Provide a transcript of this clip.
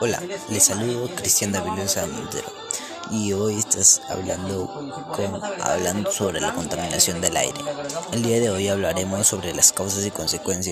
Hola, les saludo Cristian David Montero y hoy estás hablando, con, hablando sobre la contaminación del aire. El día de hoy hablaremos sobre las causas y consecuencias